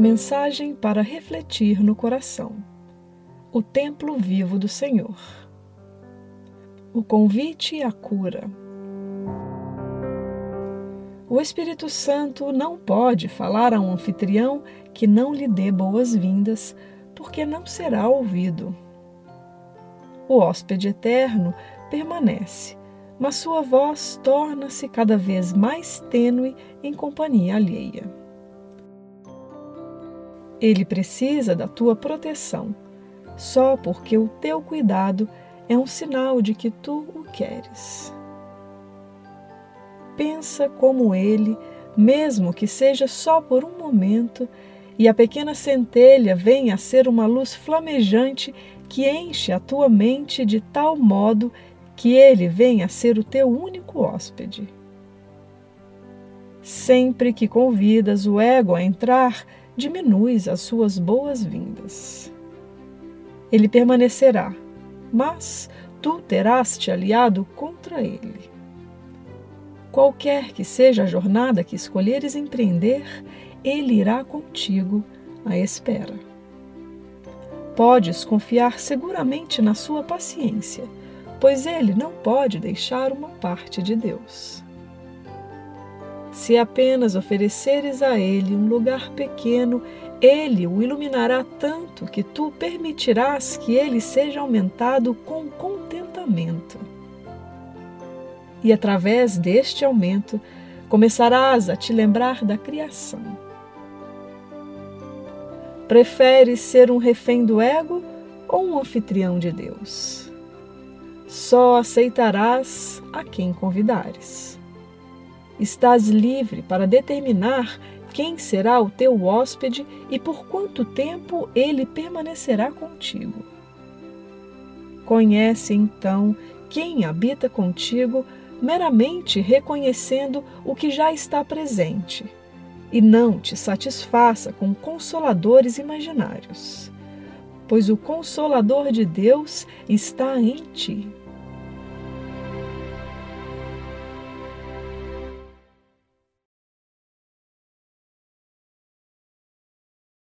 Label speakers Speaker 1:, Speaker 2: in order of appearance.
Speaker 1: Mensagem para refletir no coração. O templo vivo do Senhor. O convite a cura. O Espírito Santo não pode falar a um anfitrião que não lhe dê boas-vindas, porque não será ouvido. O hóspede eterno permanece, mas sua voz torna-se cada vez mais tênue em companhia alheia. Ele precisa da tua proteção, só porque o teu cuidado é um sinal de que tu o queres. Pensa como ele, mesmo que seja só por um momento, e a pequena centelha venha a ser uma luz flamejante que enche a tua mente de tal modo que ele venha a ser o teu único hóspede. Sempre que convidas o ego a entrar, diminuis as suas boas-vindas. Ele permanecerá, mas tu terás te aliado contra ele. Qualquer que seja a jornada que escolheres empreender, ele irá contigo à espera. Podes confiar seguramente na sua paciência, pois ele não pode deixar uma parte de Deus. Se apenas ofereceres a ele um lugar pequeno, ele o iluminará tanto que tu permitirás que ele seja aumentado com contentamento. E através deste aumento, começarás a te lembrar da criação. Preferes ser um refém do ego ou um anfitrião de Deus? Só aceitarás a quem convidares. Estás livre para determinar quem será o teu hóspede e por quanto tempo ele permanecerá contigo. Conhece então quem habita contigo meramente reconhecendo o que já está presente e não te satisfaça com consoladores imaginários, pois o consolador de Deus está em ti.